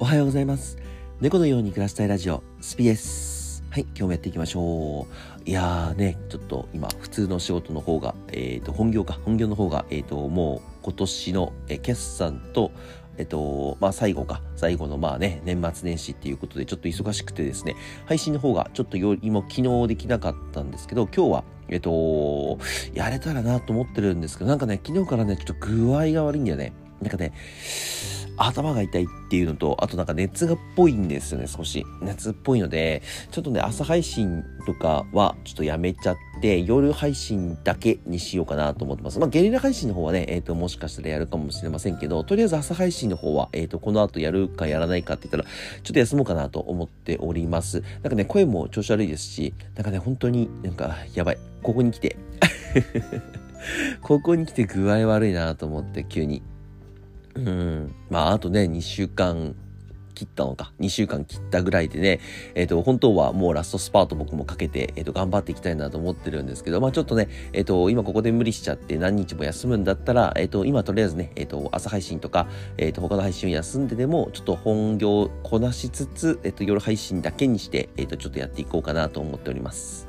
おはようございます。猫のように暮らしたいラジオ、スピです。はい、今日もやっていきましょう。いやーね、ちょっと今、普通の仕事の方が、えっ、と、本業か、本業の方が、えっ、と、もう今年の、え決算と、えっと、まあ最後か、最後のまあね、年末年始っていうことでちょっと忙しくてですね、配信の方がちょっとよりも昨日できなかったんですけど、今日は、えっと、やれたらなと思ってるんですけど、なんかね、昨日からね、ちょっと具合が悪いんだよね。なんかね、頭が痛いっていうのと、あとなんか熱がっぽいんですよね、少し。熱っぽいので、ちょっとね、朝配信とかはちょっとやめちゃって、夜配信だけにしようかなと思ってます。まあ、ゲリラ配信の方はね、えっ、と、もしかしたらやるかもしれませんけど、とりあえず朝配信の方は、えっ、と、この後やるかやらないかって言ったら、ちょっと休もうかなと思っております。なんかね、声も調子悪いですし、なんかね、本当になんか、やばい。ここに来て。ここに来て具合悪いなと思って、急に。うん。まあ、あとね、2週間切ったのか。2週間切ったぐらいでね、えっ、と、本当はもうラストスパート僕もかけて、えっ、と、頑張っていきたいなと思ってるんですけど、まあちょっとね、えっ、と、今ここで無理しちゃって何日も休むんだったら、えっ、と、今とりあえずね、えっ、と、朝配信とか、えっ、と、他の配信を休んででも、ちょっと本業こなしつつ、えっ、と、夜配信だけにして、えっ、と、ちょっとやっていこうかなと思っております。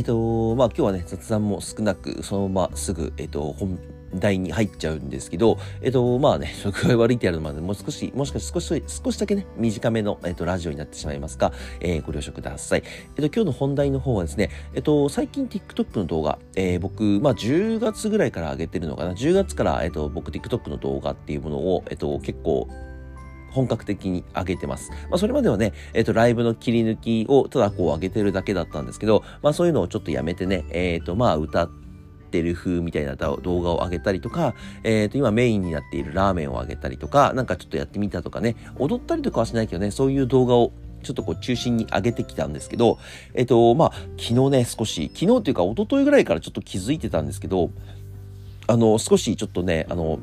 えっ、と、まあ今日はね、雑談も少なく、そのまますぐ、えっ、と、本題に入っちゃうんですけど、えっ、と、まあね、食具合悪いってやるのまでもう少し、もしかして少し、少しだけね、短めの、えっ、と、ラジオになってしまいますが、えーご了承ください。えっ、と、今日の本題の方はですね、えっ、と、最近 TikTok の動画、えー僕、まあ10月ぐらいから上げてるのかな、10月から、えっ、と、僕 TikTok の動画っていうものを、えっ、と、結構、本格的に上げてます。まあ、それまではね、えっ、と、ライブの切り抜きをただこう上げてるだけだったんですけど、まあ、そういうのをちょっとやめてね、えっ、と、まあ、歌ってる風みたいな動画を上げたりとか、えっ、と、今メインになっているラーメンを上げたりとか、なんかちょっとやってみたとかね、踊ったりとかはしないけどね、そういう動画をちょっとこう中心に上げてきたんですけど、えっ、と、まあ、昨日ね、少し、昨日っていうか一昨日ぐらいからちょっと気づいてたんですけど、あの、少しちょっとね、あの、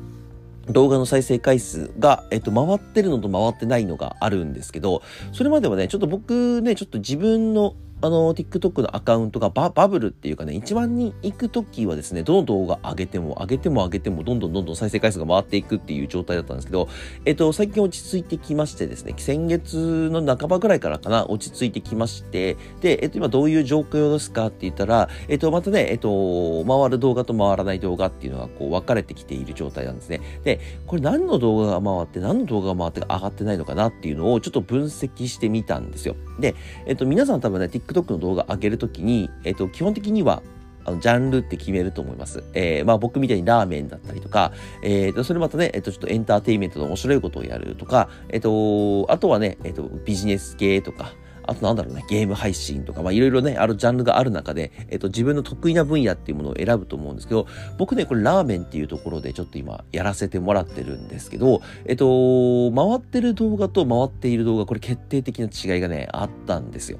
動画の再生回数が、えっと、回ってるのと回ってないのがあるんですけど、それまではね、ちょっと僕ね、ちょっと自分の、あの、TikTok のアカウントがバブルっていうかね、1万人行くときはですね、どの動画上げても、上げても上げても、どんどんどんどん再生回数が回っていくっていう状態だったんですけど、えっと、最近落ち着いてきましてですね、先月の半ばぐらいからかな、落ち着いてきまして、で、えっと、今どういう状況ですかって言ったら、えっと、またね、えっと、回る動画と回らない動画っていうのがこう分かれてきている状態なんですね。で、これ何の動画が回って何の動画が回って上がってないのかなっていうのをちょっと分析してみたんですよ。で、えっと、皆さん多分ね、TikTok の動画上げるときに、えっと、基本的には、あの、ジャンルって決めると思います。えー、まあ僕みたいにラーメンだったりとか、えっ、と、それまたね、えっ、と、ちょっとエンターテインメントの面白いことをやるとか、えっ、と、あとはね、えっ、と、ビジネス系とか、あとなんだろうね、ゲーム配信とか、まあいろいろね、あるジャンルがある中で、えっ、と、自分の得意な分野っていうものを選ぶと思うんですけど、僕ね、これラーメンっていうところでちょっと今やらせてもらってるんですけど、えっと、回ってる動画と回っている動画、これ決定的な違いがね、あったんですよ。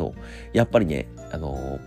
そう。やっぱりね、あの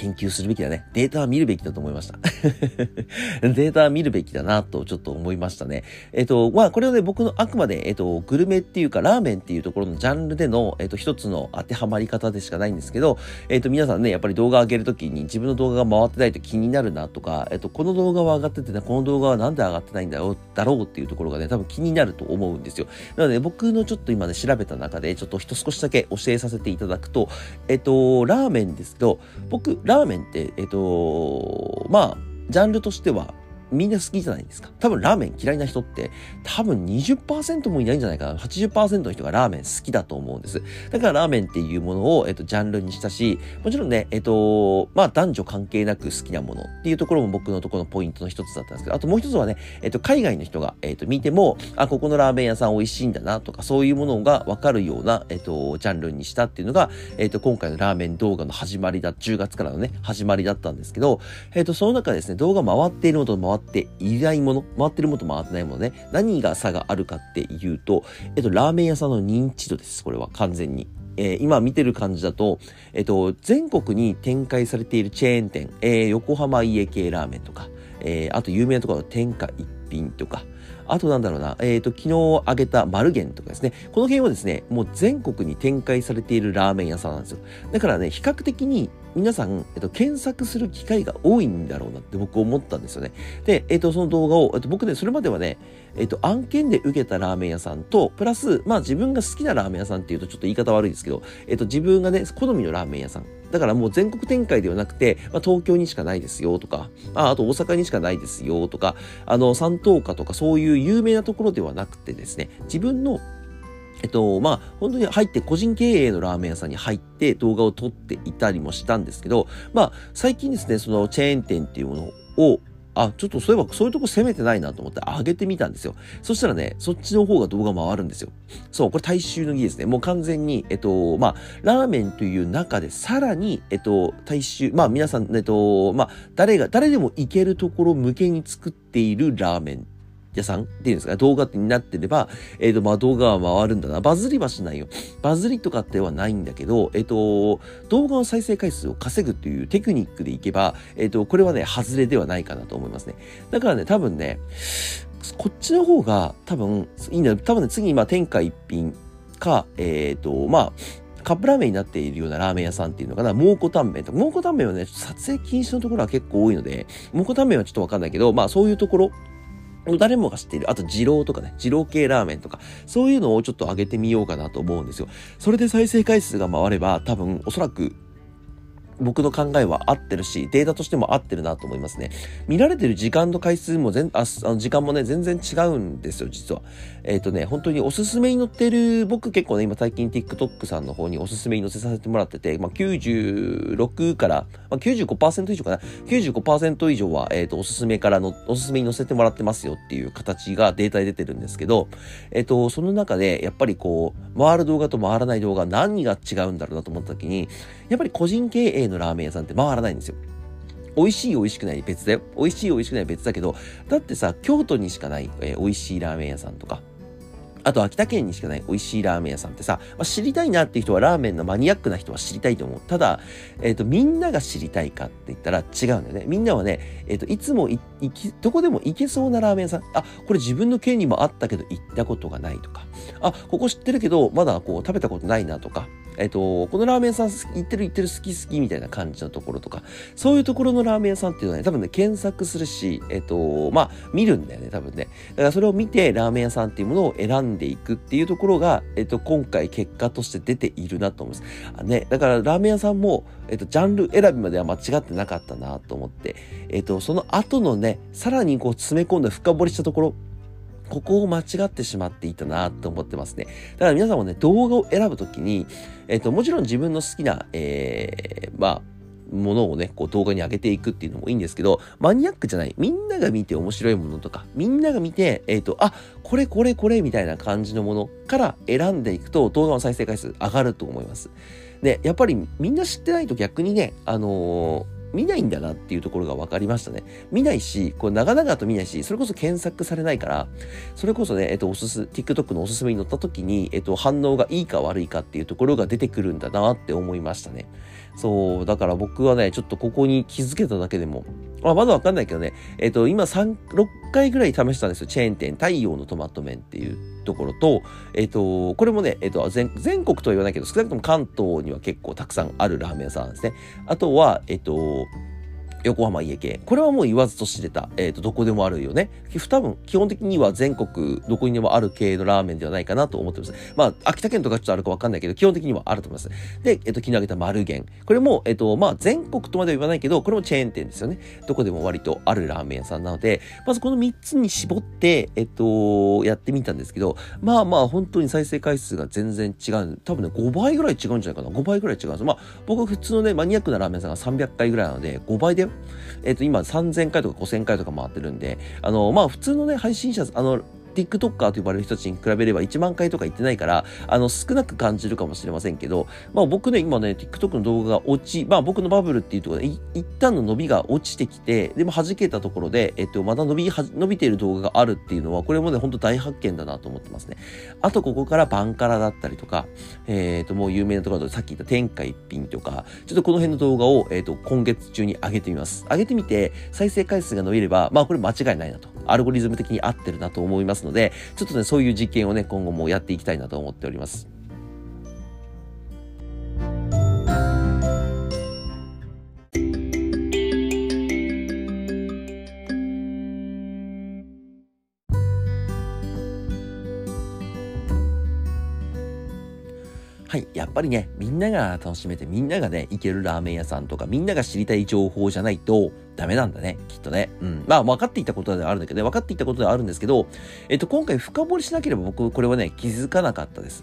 研究するべきだね。データは見るべきだと思いました。データは見るべきだなとちょっと思いましたね。えっと、まあこれはね、僕のあくまで、えっと、グルメっていうかラーメンっていうところのジャンルでの、えっと、一つの当てはまり方でしかないんですけど、えっと、皆さんね、やっぱり動画上げるときに自分の動画が回ってないと気になるなとか、えっと、この動画は上がっててね、この動画はなんで上がってないんだろう、だろうっていうところがね、多分気になると思うんですよ。なので、僕のちょっと今ね、調べた中で、ちょっと一少しだけ教えさせていただくと、えっと、ラーメンですけど、僕、ラーメンって、えっと、まあ、ジャンルとしては、みんな好きじゃないですか。多分ラーメン嫌いな人って多分20%もいないんじゃないかな。80%の人がラーメン好きだと思うんです。だからラーメンっていうものを、えっと、ジャンルにしたし、もちろんね、えっと、まあ男女関係なく好きなものっていうところも僕のところのポイントの一つだったんですけど、あともう一つはね、えっと、海外の人が、えっと、見ても、あ、ここのラーメン屋さん美味しいんだなとか、そういうものがわかるような、えっと、ジャンルにしたっていうのが、えっと、今回のラーメン動画の始まりだ、10月からのね、始まりだったんですけど、えっと、その中ですね、動画回っているのと回っていないもの、回ってるものと回ってないものね、何が差があるかっていうと、えっと、ラーメン屋さんの認知度です、これは完全に。えー今見てる感じだと、えっと、全国に展開されているチェーン店、えー横浜家系ラーメンとか、えーあと有名なところの天下一品とか、あとなんだろうな、えっ、ー、と、昨日あげた丸源とかですね。この辺はですね、もう全国に展開されているラーメン屋さんなんですよ。だからね、比較的に皆さん、えっと、検索する機会が多いんだろうなって僕思ったんですよね。で、えっと、その動画を、えっと、僕ね、それまではね、えっと、案件で受けたラーメン屋さんと、プラス、まあ自分が好きなラーメン屋さんっていうとちょっと言い方悪いですけど、えっと、自分がね、好みのラーメン屋さん。だからもう全国展開ではなくて、まあ、東京にしかないですよとか、ああと大阪にしかないですよとか、あの、三等家とかそういう有名なところではなくてですね、自分のえっと、まあ、本当に入って個人経営のラーメン屋さんに入って動画を撮っていたりもしたんですけど、まあ、最近ですね、そのチェーン店っていうものを、あ、ちょっとそういえばそういうとこ攻めてないなと思って上げてみたんですよ。そしたらね、そっちの方が動画回るんですよ。そう、これ大衆の儀ですね。もう完全に、えっと、まあ、ラーメンという中でさらに、えっと、大衆、まあ皆さん、えっと、まあ、誰が、誰でも行けるところ向けに作っているラーメン屋さんっていうんですかね動画になってれば、えっ、ー、と、まあ、動画は回るんだな。バズりはしないよ。バズりとかってはないんだけど、えっ、ー、と、動画の再生回数を稼ぐというテクニックでいけば、えっ、ー、と、これはね、外れではないかなと思いますね。だからね、多分ね、こっちの方が多分いいんだよ。多分ね、次今、天下一品か、えっ、と、まあ、カップラーメンになっているようなラーメン屋さんっていうのかな、蒙古タンメンとか、蒙古タンメンはね、撮影禁止のところは結構多いので、蒙古タンメンはちょっとわかんないけど、まあそういうところ誰もが知っている。あと、二郎とかね、二郎系ラーメンとか、そういうのをちょっと上げてみようかなと思うんですよ。それで再生回数が回れば、多分、おそらく、僕の考えは合ってるし、データとしても合ってるなと思いますね。見られてる時間と回数も全、あ、あの時間もね、全然違うんですよ、実は。えっ、ー、とね、本当におすすめに載ってる、僕結構ね、今最近 TikTok さんの方におすすめに載せさせてもらってて、まあ、96から、まあ、95%以上かな。95%以上は、えっ、ー、と、おすすめからの、おすすめに載せてもらってますよっていう形がデータで出てるんですけど、えっ、ー、と、その中で、やっぱりこう、回る動画と回らない動画、何が違うんだろうなと思った時に、やっぱり個人経営のラーメン屋さんって回らないんですよ。美味しい美味しくない別だよ。美味しい美味しくない別だけど、だってさ、京都にしかない、えー、美味しいラーメン屋さんとか、あと秋田県にしかない美味しいラーメン屋さんってさ、まあ、知りたいなっていう人はラーメンのマニアックな人は知りたいと思う。ただ、えっ、ー、と、みんなが知りたいかって言ったら違うんだよね。みんなはね、えっ、ー、と、いつもいき、どこでも行けそうなラーメン屋さん。あ、これ自分の県にもあったけど行ったことがないとか。あ、ここ知ってるけど、まだこう食べたことないなとか。えっと、このラーメン屋さん行ってる行ってる好き好きみたいな感じのところとか、そういうところのラーメン屋さんっていうのはね、多分ね、検索するし、えっと、まあ、見るんだよね、多分ね。だからそれを見て、ラーメン屋さんっていうものを選んでいくっていうところが、えっと、今回結果として出ているなと思います。あね、だからラーメン屋さんも、えっと、ジャンル選びまでは間違ってなかったなと思って、えっと、その後のね、さらにこう詰め込んだ深掘りしたところ、ここを間違ってしまっていたなと思ってますね。だから皆さんもね、動画を選ぶときに、えっ、と、もちろん自分の好きな、えー、まあ、ものをね、こう動画に上げていくっていうのもいいんですけど、マニアックじゃない。みんなが見て面白いものとか、みんなが見て、えっ、ー、と、あ、これこれこれみたいな感じのものから選んでいくと動画の再生回数上がると思います。で、やっぱりみんな知ってないと逆にね、あのー見ないんだなっていうところが分かりましたね。見ないし、こう長々と見ないし、それこそ検索されないから、それこそね、えっと、おすす、TikTok のおすすめに載った時に、えっと、反応がいいか悪いかっていうところが出てくるんだなって思いましたね。そう、だから僕はね、ちょっとここに気づけただけでも、あまだわかんないけどね、えっと、今3、6回ぐらい試したんですよ。チェーン店、太陽のトマト麺っていうところと、えっと、これもね、えっと、全、全国とは言わないけど、少なくとも関東には結構たくさんあるラーメン屋さんですね。あとは、えっと、横浜家系。これはもう言わずと知れた。えっ、ー、と、どこでもあるよね。多分、基本的には全国、どこにでもある系のラーメンではないかなと思ってます。まあ、秋田県とかちょっとあるかわかんないけど、基本的にはあると思います。で、えっ、ー、と、昨日挙げた丸源。これも、えっ、ー、と、まあ、全国とまでは言わないけど、これもチェーン店ですよね。どこでも割とあるラーメン屋さんなので、まずこの3つに絞って、えっと、やってみたんですけど、まあまあ、本当に再生回数が全然違う。多分ね、5倍ぐらい違うんじゃないかな。5倍ぐらい違うんです。まあ、僕は普通のね、マニアックなラーメン屋さんが300回ぐらいなので、5倍だよ。えっ、と、今3000回とか5000回とか回ってるんで、あの、まあ普通のね、配信者、あの、TikToker と呼ばれる人たちに比べれば1万回とか言ってないから、あの、少なく感じるかもしれませんけど、まあ僕ね、今ね、TikTok の動画が落ち、まあ僕のバブルっていうところで、一旦の伸びが落ちてきて、でも弾けたところで、えっと、また伸び、伸びている動画があるっていうのは、これもね、ほんと大発見だなと思ってますね。あと、ここからバンカラだったりとか、えっ、ー、と、もう有名なところだと、さっき言った天下一品とか、ちょっとこの辺の動画を、えっ、ー、と、今月中に上げてみます。上げてみて、再生回数が伸びれば、まあこれ間違いないなと。アルゴリズム的に合ってるなと思いますので、ちょっとね、そういう実験をね、今後もやっていきたいなと思っております。はい。やっぱりね、みんなが楽しめて、みんながね、行けるラーメン屋さんとか、みんなが知りたい情報じゃないとダメなんだね。きっとね。うん。まあ、分かっていたことではあるんだけどね、分かっていたことではあるんですけど、えっと、今回深掘りしなければ僕、これはね、気づかなかったです。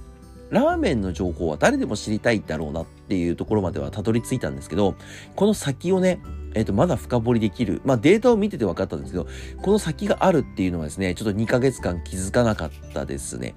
ラーメンの情報は誰でも知りたいだろうなっていうところまではたどり着いたんですけど、この先をね、えっ、と、まだ深掘りできる。まあ、データを見てて分かったんですけど、この先があるっていうのはですね、ちょっと2ヶ月間気づかなかったですね。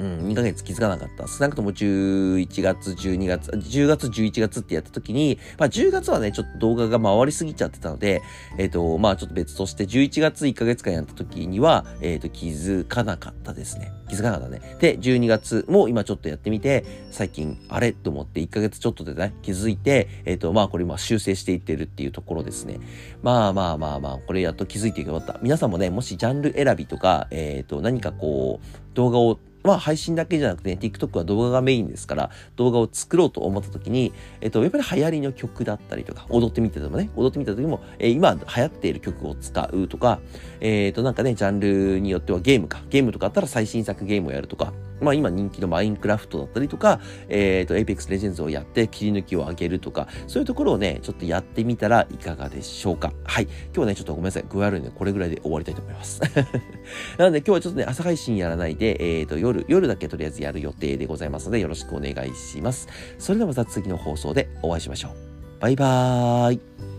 うん、2ヶ月気づかなかった。少なくとも11月、12月、10月、11月ってやった時に、まあ10月はね、ちょっと動画が回りすぎちゃってたので、えっ、ー、と、まあちょっと別として11月1ヶ月間やった時には、えっ、ー、と、気づかなかったですね。気づかなかったね。で、12月も今ちょっとやってみて、最近、あれと思って1ヶ月ちょっとでね、気づいて、えっ、ー、と、まあこれ今修正していってるっていうところですね。まあまあまあまあ、これやっと気づいてよかった。皆さんもね、もしジャンル選びとか、えっ、と、何かこう、動画をまあ配信だけじゃなくて、ね、TikTok は動画がメインですから、動画を作ろうと思った時に、えっと、やっぱり流行りの曲だったりとか、踊ってみてでもね、踊ってみた時も、えー、今流行っている曲を使うとか、えっ、ー、と、なんかね、ジャンルによってはゲームか、ゲームとかあったら最新作ゲームをやるとか、まあ今人気のマインクラフトだったりとか、えっ、ー、と、Apex Legends をやって切り抜きを上げるとか、そういうところをね、ちょっとやってみたらいかがでしょうか。はい。今日はね、ちょっとごめんなさい。具合悪いので、これぐらいで終わりたいと思います。なので今日はちょっとね、朝配信やらないで、えっ、ー、と、夜、夜だけとりあえずやる予定でございますので、よろしくお願いします。それではまた次の放送でお会いしましょう。バイバーイ。